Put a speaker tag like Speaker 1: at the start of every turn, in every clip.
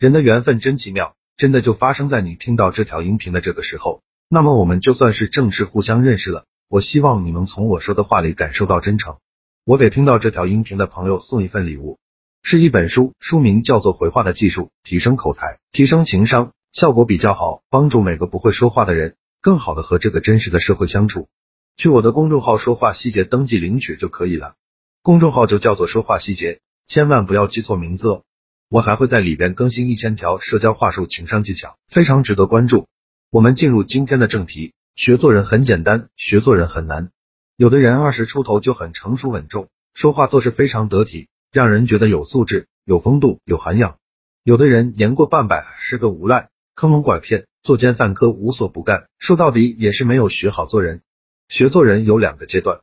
Speaker 1: 人的缘分真奇妙，真的就发生在你听到这条音频的这个时候。那么我们就算是正式互相认识了。我希望你能从我说的话里感受到真诚。我给听到这条音频的朋友送一份礼物，是一本书，书名叫做《回话的技术：提升口才，提升情商》，效果比较好，帮助每个不会说话的人更好的和这个真实的社会相处。去我的公众号“说话细节”登记领取就可以了。公众号就叫做“说话细节”，千万不要记错名字哦。我还会在里边更新一千条社交话术、情商技巧，非常值得关注。我们进入今天的正题，学做人很简单，学做人很难。有的人二十出头就很成熟稳重，说话做事非常得体，让人觉得有素质、有风度、有涵养。有的人年过半百是个无赖，坑蒙拐骗、作奸犯科，无所不干，说到底也是没有学好做人。学做人有两个阶段，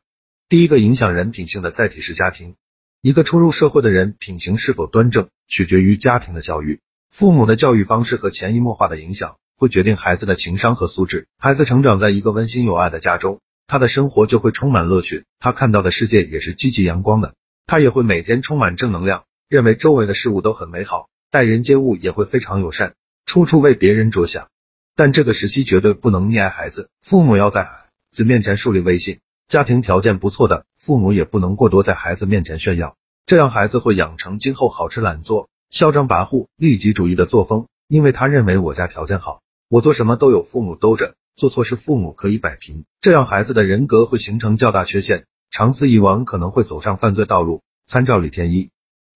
Speaker 1: 第一个影响人品性的载体是家庭。一个初入社会的人品行是否端正，取决于家庭的教育。父母的教育方式和潜移默化的影响，会决定孩子的情商和素质。孩子成长在一个温馨有爱的家中。他的生活就会充满乐趣，他看到的世界也是积极阳光的，他也会每天充满正能量，认为周围的事物都很美好，待人接物也会非常友善，处处为别人着想。但这个时期绝对不能溺爱孩子，父母要在孩子面前树立威信，家庭条件不错的父母也不能过多在孩子面前炫耀，这样孩子会养成今后好吃懒做、嚣张跋扈、利己主义的作风，因为他认为我家条件好，我做什么都有父母兜着。做错事，父母可以摆平，这样孩子的人格会形成较大缺陷，长此以往可能会走上犯罪道路。参照李天一。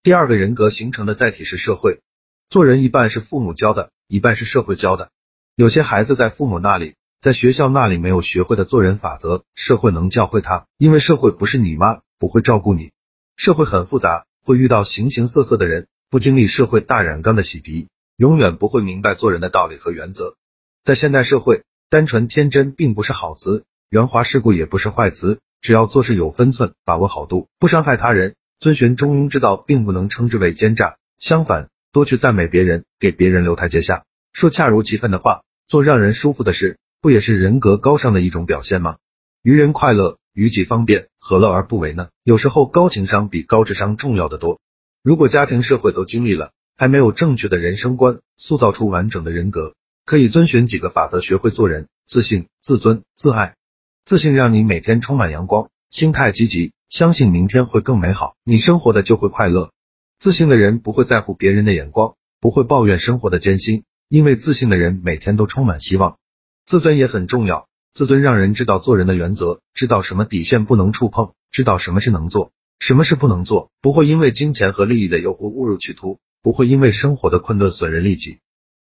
Speaker 1: 第二个人格形成的载体是社会，做人一半是父母教的，一半是社会教的。有些孩子在父母那里，在学校那里没有学会的做人法则，社会能教会他，因为社会不是你妈，不会照顾你。社会很复杂，会遇到形形色色的人，不经历社会大染缸的洗涤，永远不会明白做人的道理和原则。在现代社会。单纯天真并不是好词，圆滑世故也不是坏词。只要做事有分寸，把握好度，不伤害他人，遵循中庸之道，并不能称之为奸诈。相反，多去赞美别人，给别人留台阶下，说恰如其分的话，做让人舒服的事，不也是人格高尚的一种表现吗？于人快乐，于己方便，何乐而不为呢？有时候高情商比高智商重要的多。如果家庭社会都经历了，还没有正确的人生观，塑造出完整的人格。可以遵循几个法则，学会做人：自信、自尊、自爱。自信让你每天充满阳光，心态积极，相信明天会更美好，你生活的就会快乐。自信的人不会在乎别人的眼光，不会抱怨生活的艰辛，因为自信的人每天都充满希望。自尊也很重要，自尊让人知道做人的原则，知道什么底线不能触碰，知道什么是能做，什么是不能做，不会因为金钱和利益的诱惑误入歧途，不会因为生活的困顿损人利己。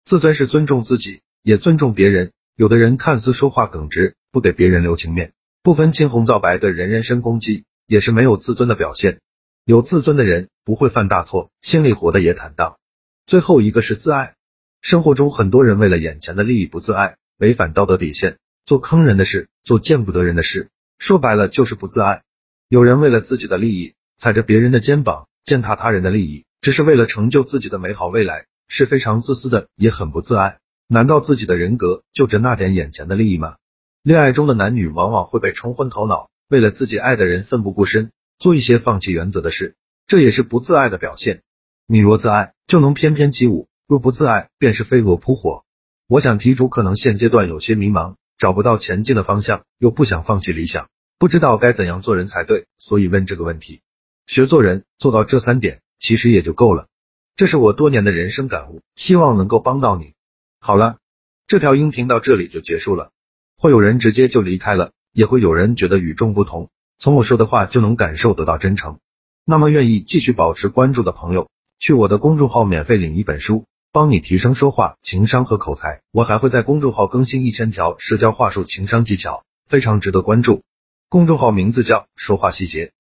Speaker 1: 自尊是尊重自己，也尊重别人。有的人看似说话耿直，不给别人留情面，不分青红皂白对人人身攻击，也是没有自尊的表现。有自尊的人不会犯大错，心里活得也坦荡。最后一个是自爱。生活中很多人为了眼前的利益不自爱，违反道德底线，做坑人的事，做见不得人的事，说白了就是不自爱。有人为了自己的利益，踩着别人的肩膀，践踏他人的利益，只是为了成就自己的美好未来。是非常自私的，也很不自爱。难道自己的人格就值那点眼前的利益吗？恋爱中的男女往往会被冲昏头脑，为了自己爱的人奋不顾身，做一些放弃原则的事，这也是不自爱的表现。你若自爱，就能翩翩起舞；若不自爱，便是飞蛾扑火。我想题主可能现阶段有些迷茫，找不到前进的方向，又不想放弃理想，不知道该怎样做人才对，所以问这个问题。学做人，做到这三点，其实也就够了。这是我多年的人生感悟，希望能够帮到你。好了，这条音频到这里就结束了。会有人直接就离开了，也会有人觉得与众不同，从我说的话就能感受得到真诚。那么愿意继续保持关注的朋友，去我的公众号免费领一本书，帮你提升说话、情商和口才。我还会在公众号更新一千条社交话术、情商技巧，非常值得关注。公众号名字叫说话细节。